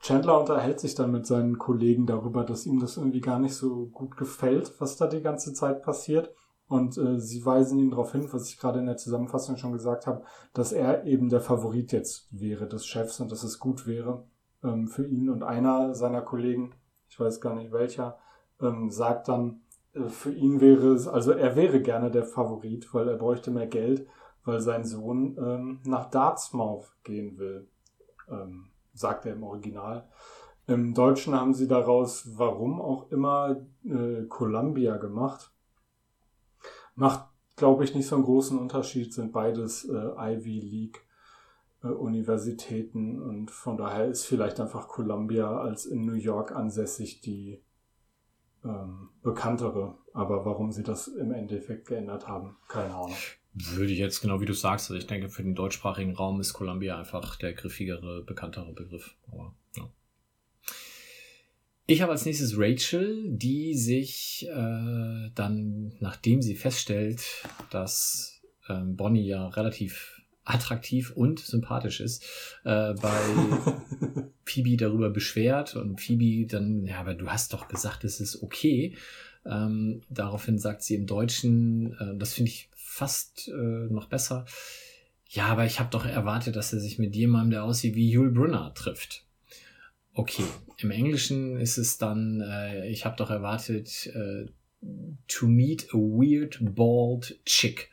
Chandler unterhält sich dann mit seinen Kollegen darüber, dass ihm das irgendwie gar nicht so gut gefällt, was da die ganze Zeit passiert. Und äh, sie weisen ihn darauf hin, was ich gerade in der Zusammenfassung schon gesagt habe, dass er eben der Favorit jetzt wäre des Chefs und dass es gut wäre ähm, für ihn. Und einer seiner Kollegen, ich weiß gar nicht welcher, ähm, sagt dann, äh, für ihn wäre es, also er wäre gerne der Favorit, weil er bräuchte mehr Geld weil sein Sohn ähm, nach Dartmouth gehen will, ähm, sagt er im Original. Im Deutschen haben sie daraus, warum auch immer, äh, Columbia gemacht. Macht, glaube ich, nicht so einen großen Unterschied, sind beides äh, Ivy League äh, Universitäten und von daher ist vielleicht einfach Columbia als in New York ansässig die ähm, bekanntere. Aber warum sie das im Endeffekt geändert haben, keine Ahnung. Würde ich jetzt genau wie du sagst. Also ich denke, für den deutschsprachigen Raum ist Columbia einfach der griffigere, bekanntere Begriff. Aber, ja. Ich habe als nächstes Rachel, die sich äh, dann, nachdem sie feststellt, dass ähm, Bonnie ja relativ attraktiv und sympathisch ist, äh, bei Phoebe darüber beschwert und Phoebe dann, ja, aber du hast doch gesagt, es ist okay. Ähm, daraufhin sagt sie im Deutschen, äh, das finde ich fast äh, noch besser. Ja, aber ich habe doch erwartet, dass er sich mit jemandem, der aussieht wie Yul Brunner, trifft. Okay, im Englischen ist es dann, äh, ich habe doch erwartet, äh, to meet a weird bald chick.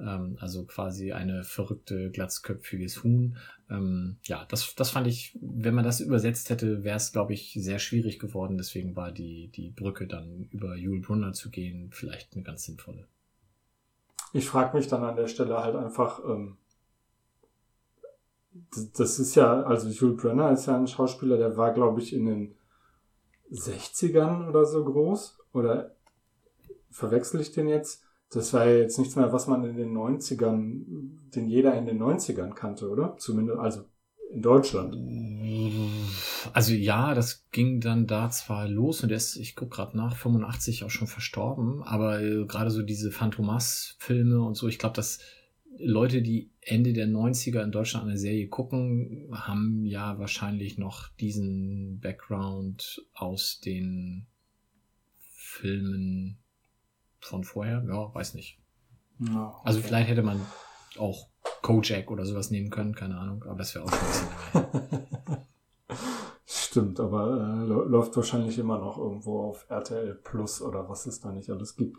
Ähm, also quasi eine verrückte, glatzköpfiges Huhn. Ähm, ja, das, das fand ich, wenn man das übersetzt hätte, wäre es, glaube ich, sehr schwierig geworden. Deswegen war die, die Brücke dann über Yul Brunner zu gehen vielleicht eine ganz sinnvolle. Ich frage mich dann an der Stelle halt einfach, ähm, das ist ja, also Jules Brenner ist ja ein Schauspieler, der war, glaube ich, in den 60ern oder so groß. Oder verwechsel ich den jetzt? Das war ja jetzt nichts mehr, was man in den 90ern, den jeder in den 90ern kannte, oder? Zumindest, also in Deutschland. Also ja, das ging dann da zwar los und er ist, ich guck gerade nach, 85 auch schon verstorben, aber äh, gerade so diese Phantomas-Filme und so, ich glaube, dass Leute, die Ende der 90er in Deutschland eine Serie gucken, haben ja wahrscheinlich noch diesen Background aus den Filmen von vorher. Ja, weiß nicht. Ja, okay. Also vielleicht hätte man auch Kojak oder sowas nehmen können, keine Ahnung, aber es wäre auch schon ein bisschen. Stimmt, aber äh, läuft wahrscheinlich immer noch irgendwo auf RTL Plus oder was es da nicht alles gibt.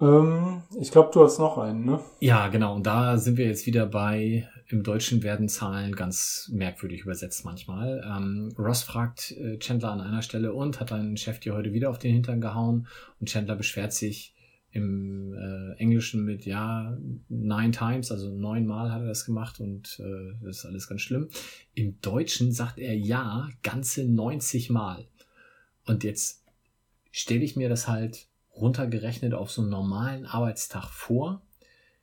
Ähm, ich glaube, du hast noch einen, ne? Ja, genau. Und da sind wir jetzt wieder bei, im Deutschen werden Zahlen ganz merkwürdig übersetzt manchmal. Ähm, Ross fragt äh, Chandler an einer Stelle und hat dein Chef dir heute wieder auf den Hintern gehauen und Chandler beschwert sich im äh, Englischen mit ja nine times, also neunmal hat er das gemacht und äh, das ist alles ganz schlimm. Im Deutschen sagt er ja ganze 90 Mal. Und jetzt stelle ich mir das halt runtergerechnet auf so einen normalen Arbeitstag vor.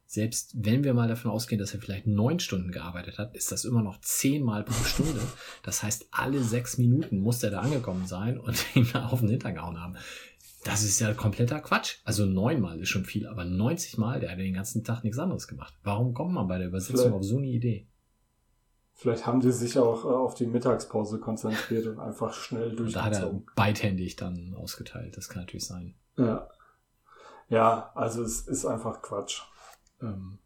Selbst wenn wir mal davon ausgehen, dass er vielleicht neun Stunden gearbeitet hat, ist das immer noch zehnmal pro Stunde. Das heißt, alle sechs Minuten muss er da angekommen sein und ihn auf den Hintern gehauen haben. Das ist ja kompletter Quatsch. Also neunmal ist schon viel, aber 90 Mal, der hat den ganzen Tag nichts anderes gemacht. Warum kommt man bei der Übersetzung vielleicht, auf so eine Idee? Vielleicht haben die sich auch äh, auf die Mittagspause konzentriert und einfach schnell durchgezogen. Da hat er beidhändig dann ausgeteilt. Das kann natürlich sein. Ja. Ja, also es ist einfach Quatsch. Ähm,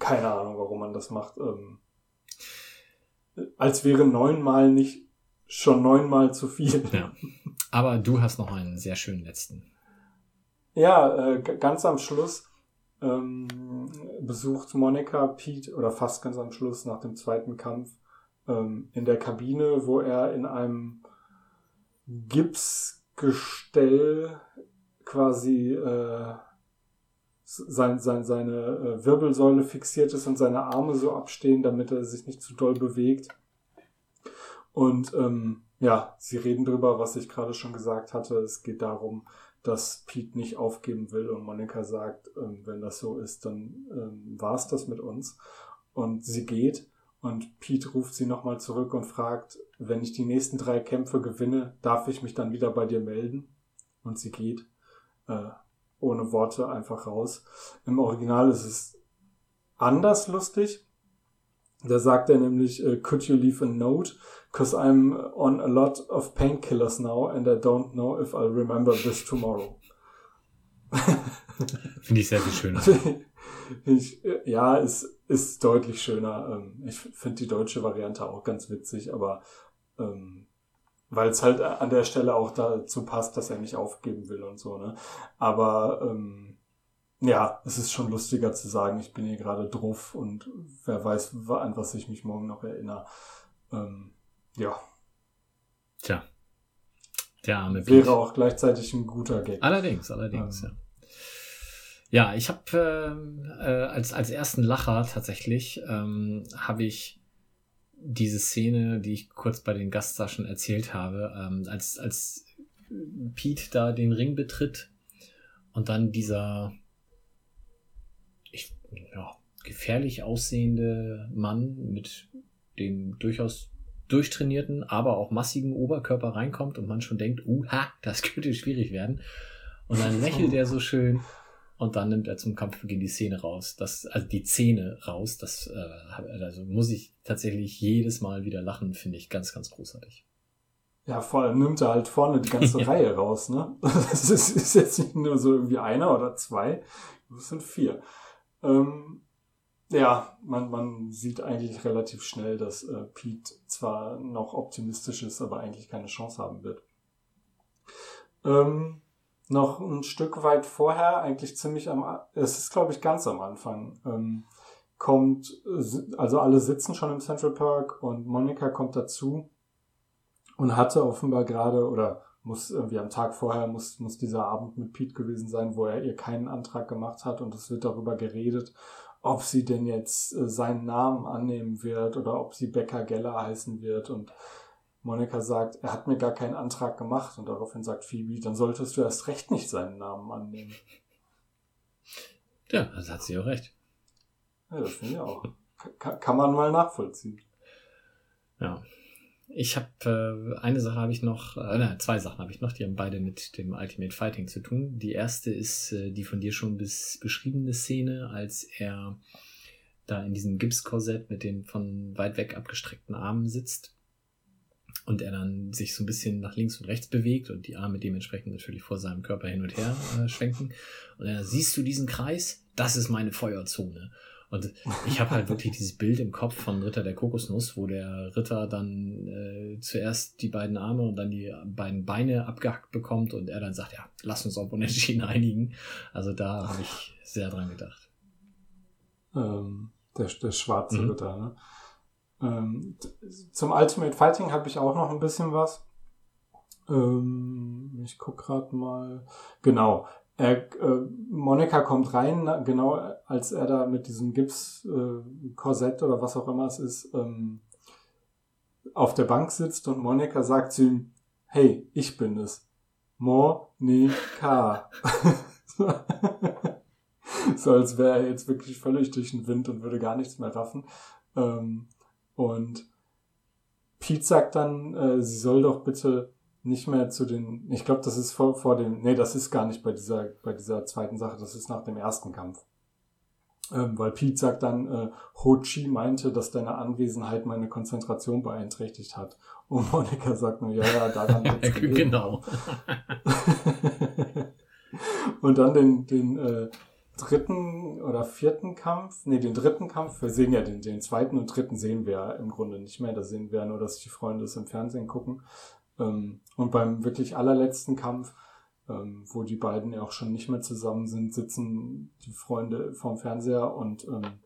keine Ahnung, warum man das macht. Ähm, als wäre neunmal nicht schon neunmal zu viel. Ja. Aber du hast noch einen sehr schönen letzten. Ja, äh, ganz am Schluss ähm, besucht Monika Pete, oder fast ganz am Schluss nach dem zweiten Kampf, ähm, in der Kabine, wo er in einem Gipsgestell quasi äh, sein, sein, seine äh, Wirbelsäule fixiert ist und seine Arme so abstehen, damit er sich nicht zu doll bewegt. Und ähm, ja, sie reden drüber, was ich gerade schon gesagt hatte. Es geht darum, dass Pete nicht aufgeben will und Monika sagt, ähm, wenn das so ist, dann ähm, war es das mit uns. Und sie geht und Pete ruft sie nochmal zurück und fragt, wenn ich die nächsten drei Kämpfe gewinne, darf ich mich dann wieder bei dir melden? Und sie geht äh, ohne Worte einfach raus. Im Original ist es anders lustig. Da sagt er nämlich, äh, could you leave a note? Cause I'm on a lot of painkillers now and I don't know if I'll remember this tomorrow. Finde ich sehr viel schöner. ich, ja, es ist deutlich schöner. Ähm, ich finde die deutsche Variante auch ganz witzig, aber ähm, weil es halt an der Stelle auch dazu passt, dass er nicht aufgeben will und so, ne? Aber ähm, ja, es ist schon lustiger zu sagen, ich bin hier gerade drauf und wer weiß, an was ich mich morgen noch erinnere. Ähm, ja. Tja. Der arme Wäre Piet. auch gleichzeitig ein guter Gag. Allerdings, allerdings, ähm. ja. Ja, ich habe äh, äh, als, als ersten Lacher tatsächlich, ähm, habe ich diese Szene, die ich kurz bei den Gastsaschen erzählt habe, ähm, als, als Pete da den Ring betritt und dann dieser ja, gefährlich aussehende Mann mit dem durchaus durchtrainierten, aber auch massigen Oberkörper reinkommt und man schon denkt, uh, ha, das könnte schwierig werden. Und dann lächelt er so schön und dann nimmt er zum Kampfbeginn die Szene raus. Das, also die Szene raus, das äh, also muss ich tatsächlich jedes Mal wieder lachen, finde ich ganz, ganz großartig. Ja, vor allem nimmt er halt vorne die ganze ja. Reihe raus, ne? Das ist, ist jetzt nicht nur so irgendwie einer oder zwei, das sind vier. Ähm, ja, man, man sieht eigentlich relativ schnell, dass äh, Pete zwar noch optimistisch ist, aber eigentlich keine Chance haben wird. Ähm, noch ein Stück weit vorher, eigentlich ziemlich am, es ist glaube ich ganz am Anfang, ähm, kommt, also alle sitzen schon im Central Park und Monika kommt dazu und hatte offenbar gerade oder muss irgendwie am Tag vorher muss, muss dieser Abend mit Pete gewesen sein, wo er ihr keinen Antrag gemacht hat und es wird darüber geredet, ob sie denn jetzt äh, seinen Namen annehmen wird oder ob sie Becker Geller heißen wird und Monika sagt, er hat mir gar keinen Antrag gemacht und daraufhin sagt Phoebe, dann solltest du erst recht nicht seinen Namen annehmen. Ja, das hat sie auch recht. Ja, das finde ich auch. Kann, kann man mal nachvollziehen. Ja. Ich habe äh, eine Sache habe ich noch, äh, nein, zwei Sachen habe ich noch, die haben beide mit dem Ultimate Fighting zu tun. Die erste ist äh, die von dir schon bis beschriebene Szene, als er da in diesem Gipskorsett mit den von weit weg abgestreckten Armen sitzt und er dann sich so ein bisschen nach links und rechts bewegt und die Arme dementsprechend natürlich vor seinem Körper hin und her äh, schwenken. Und dann siehst du diesen Kreis, das ist meine Feuerzone. Und ich habe halt wirklich dieses Bild im Kopf von Ritter der Kokosnuss, wo der Ritter dann äh, zuerst die beiden Arme und dann die beiden Beine abgehackt bekommt und er dann sagt, ja, lass uns auf Unentschieden einigen. Also da habe ich sehr dran gedacht. Ähm, der, der schwarze mhm. Ritter, ne? Ähm, zum Ultimate Fighting habe ich auch noch ein bisschen was. Ähm, ich guck gerade mal. Genau. Er, äh, Monika kommt rein, genau als er da mit diesem Gips-Korsett äh, oder was auch immer es ist, ähm, auf der Bank sitzt und Monika sagt zu ihm, hey, ich bin es. Monika. so als wäre er jetzt wirklich völlig durch den Wind und würde gar nichts mehr raffen. Ähm, und Pete sagt dann, äh, sie soll doch bitte nicht mehr zu den, ich glaube, das ist vor, vor dem, nee, das ist gar nicht bei dieser, bei dieser zweiten Sache, das ist nach dem ersten Kampf. Ähm, weil Pete sagt dann, äh, Ho Chi meinte, dass deine Anwesenheit meine Konzentration beeinträchtigt hat. Und Monika sagt nur, ja, ja, daran wird's Genau. Und dann den, den äh, dritten oder vierten Kampf, nee, den dritten Kampf, wir sehen ja den, den zweiten und dritten sehen wir im Grunde nicht mehr, da sehen wir nur, dass die Freunde es im Fernsehen gucken. Ähm, und beim wirklich allerletzten Kampf, ähm, wo die beiden ja auch schon nicht mehr zusammen sind, sitzen die Freunde vorm Fernseher und ähm,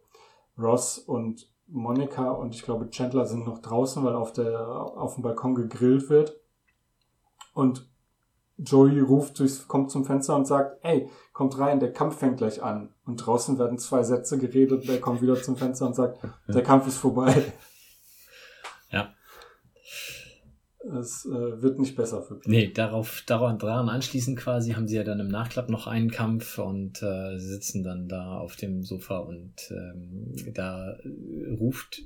Ross und Monika und ich glaube Chandler sind noch draußen, weil auf der auf dem Balkon gegrillt wird. Und Joey ruft durchs, kommt zum Fenster und sagt, ey, kommt rein, der Kampf fängt gleich an. Und draußen werden zwei Sätze geredet, der kommt wieder zum Fenster und sagt, der Kampf ist vorbei. Ja. Es äh, wird nicht besser für Pete. Nee, darauf, daran, daran anschließend quasi haben sie ja dann im Nachklapp noch einen Kampf und äh, sitzen dann da auf dem Sofa und ähm, da ruft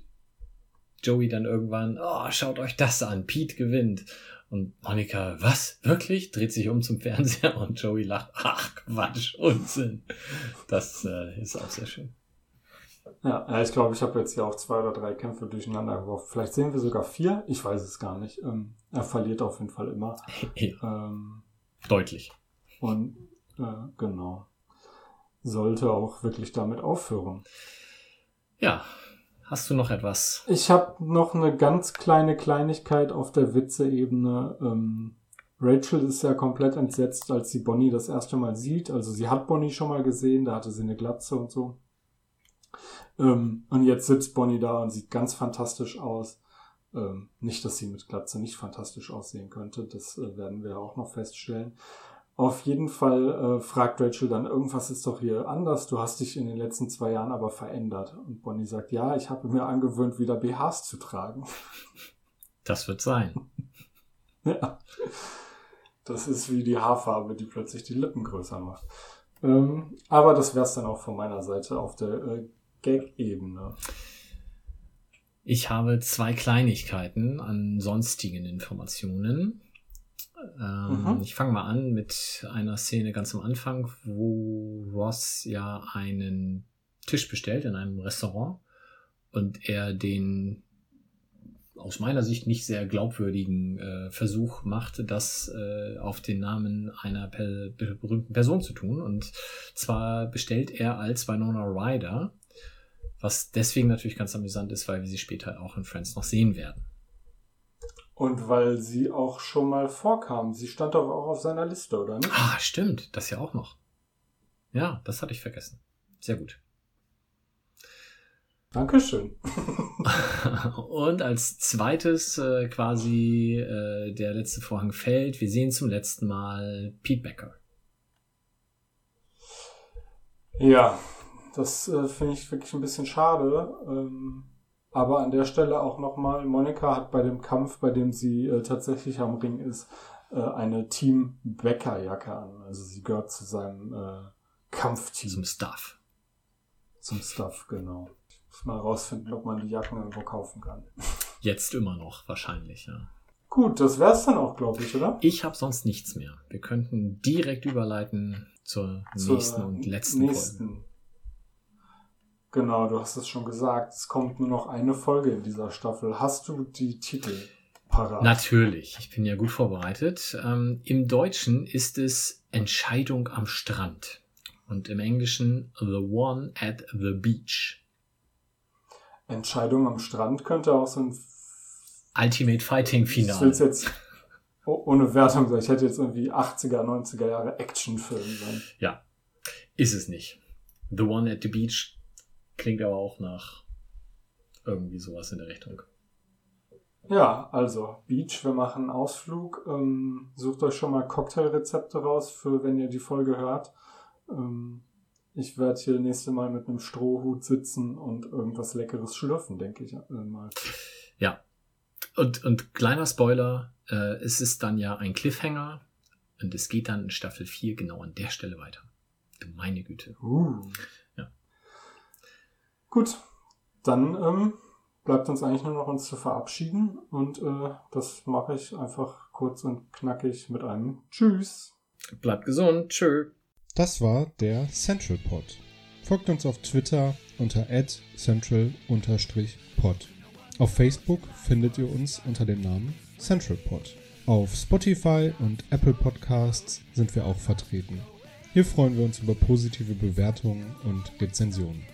Joey dann irgendwann, oh, schaut euch das an, Pete gewinnt. Und Monika, was? Wirklich? Dreht sich um zum Fernseher und Joey lacht, ach Quatsch, Unsinn. Das äh, ist auch sehr schön. Ja, ich glaube, ich habe jetzt hier auch zwei oder drei Kämpfe durcheinander geworfen. Vielleicht sehen wir sogar vier. Ich weiß es gar nicht. Ähm, er verliert auf jeden Fall immer. Ähm, Deutlich. Und äh, genau. Sollte auch wirklich damit aufhören. Ja. Hast du noch etwas? Ich habe noch eine ganz kleine Kleinigkeit auf der Witze-Ebene. Ähm, Rachel ist ja komplett entsetzt, als sie Bonnie das erste Mal sieht. Also sie hat Bonnie schon mal gesehen, da hatte sie eine Glatze und so. Ähm, und jetzt sitzt Bonnie da und sieht ganz fantastisch aus. Ähm, nicht, dass sie mit Glatze nicht fantastisch aussehen könnte, das äh, werden wir auch noch feststellen. Auf jeden Fall äh, fragt Rachel dann, irgendwas ist doch hier anders, du hast dich in den letzten zwei Jahren aber verändert. Und Bonnie sagt, ja, ich habe mir angewöhnt, wieder BHs zu tragen. Das wird sein. ja. Das ist wie die Haarfarbe, die plötzlich die Lippen größer macht. Ähm, aber das wär's dann auch von meiner Seite auf der äh, Gag-Ebene. Ich habe zwei Kleinigkeiten an sonstigen Informationen. Ähm, mhm. Ich fange mal an mit einer Szene ganz am Anfang, wo Ross ja einen Tisch bestellt in einem Restaurant und er den aus meiner Sicht nicht sehr glaubwürdigen äh, Versuch macht, das äh, auf den Namen einer per berühmten Person zu tun. Und zwar bestellt er als Winona Ryder was deswegen natürlich ganz amüsant ist, weil wir sie später auch in Friends noch sehen werden. Und weil sie auch schon mal vorkam. Sie stand doch auch auf seiner Liste, oder nicht? Ah, stimmt. Das ja auch noch. Ja, das hatte ich vergessen. Sehr gut. Dankeschön. Und als zweites äh, quasi äh, der letzte Vorhang fällt. Wir sehen zum letzten Mal Pete Becker. Ja, das äh, finde ich wirklich ein bisschen schade. Ähm, aber an der Stelle auch nochmal, Monika hat bei dem Kampf, bei dem sie äh, tatsächlich am Ring ist, äh, eine Team Becker Jacke an. Also sie gehört zu seinem äh, Kampfteam. Zum Staff. Zum Staff, genau. Ich muss mal rausfinden, ob man die Jacken irgendwo kaufen kann. Jetzt immer noch, wahrscheinlich, ja. Gut, das wär's dann auch, glaube ich, oder? Ich habe sonst nichts mehr. Wir könnten direkt überleiten zur, zur nächsten und letzten nächsten. Folge. Genau, du hast es schon gesagt. Es kommt nur noch eine Folge in dieser Staffel. Hast du die Titel parat? Natürlich. Ich bin ja gut vorbereitet. Ähm, Im Deutschen ist es Entscheidung am Strand. Und im Englischen The One at the Beach. Entscheidung am Strand könnte auch so ein Ultimate Fighting Ich will Finale. jetzt oh- ohne Wertung sagen. Ich hätte jetzt irgendwie 80er, 90er Jahre Actionfilm sein. Ja, ist es nicht. The One at the Beach klingt aber auch nach irgendwie sowas in der Richtung. Ja, also Beach, wir machen einen Ausflug. Ähm, sucht euch schon mal Cocktailrezepte raus, für wenn ihr die Folge hört. Ähm, ich werde hier nächste Mal mit einem Strohhut sitzen und irgendwas Leckeres schlürfen, denke ich äh, mal. Ja. Und, und kleiner Spoiler, äh, es ist dann ja ein Cliffhanger und es geht dann in Staffel 4 genau an der Stelle weiter. Du meine Güte. Uh. Gut, dann ähm, bleibt uns eigentlich nur noch uns zu verabschieden und äh, das mache ich einfach kurz und knackig mit einem Tschüss. Bleibt gesund. Tschö. Das war der Central Pod. Folgt uns auf Twitter unter central-pod. Auf Facebook findet ihr uns unter dem Namen Central Pod. Auf Spotify und Apple Podcasts sind wir auch vertreten. Hier freuen wir uns über positive Bewertungen und Rezensionen.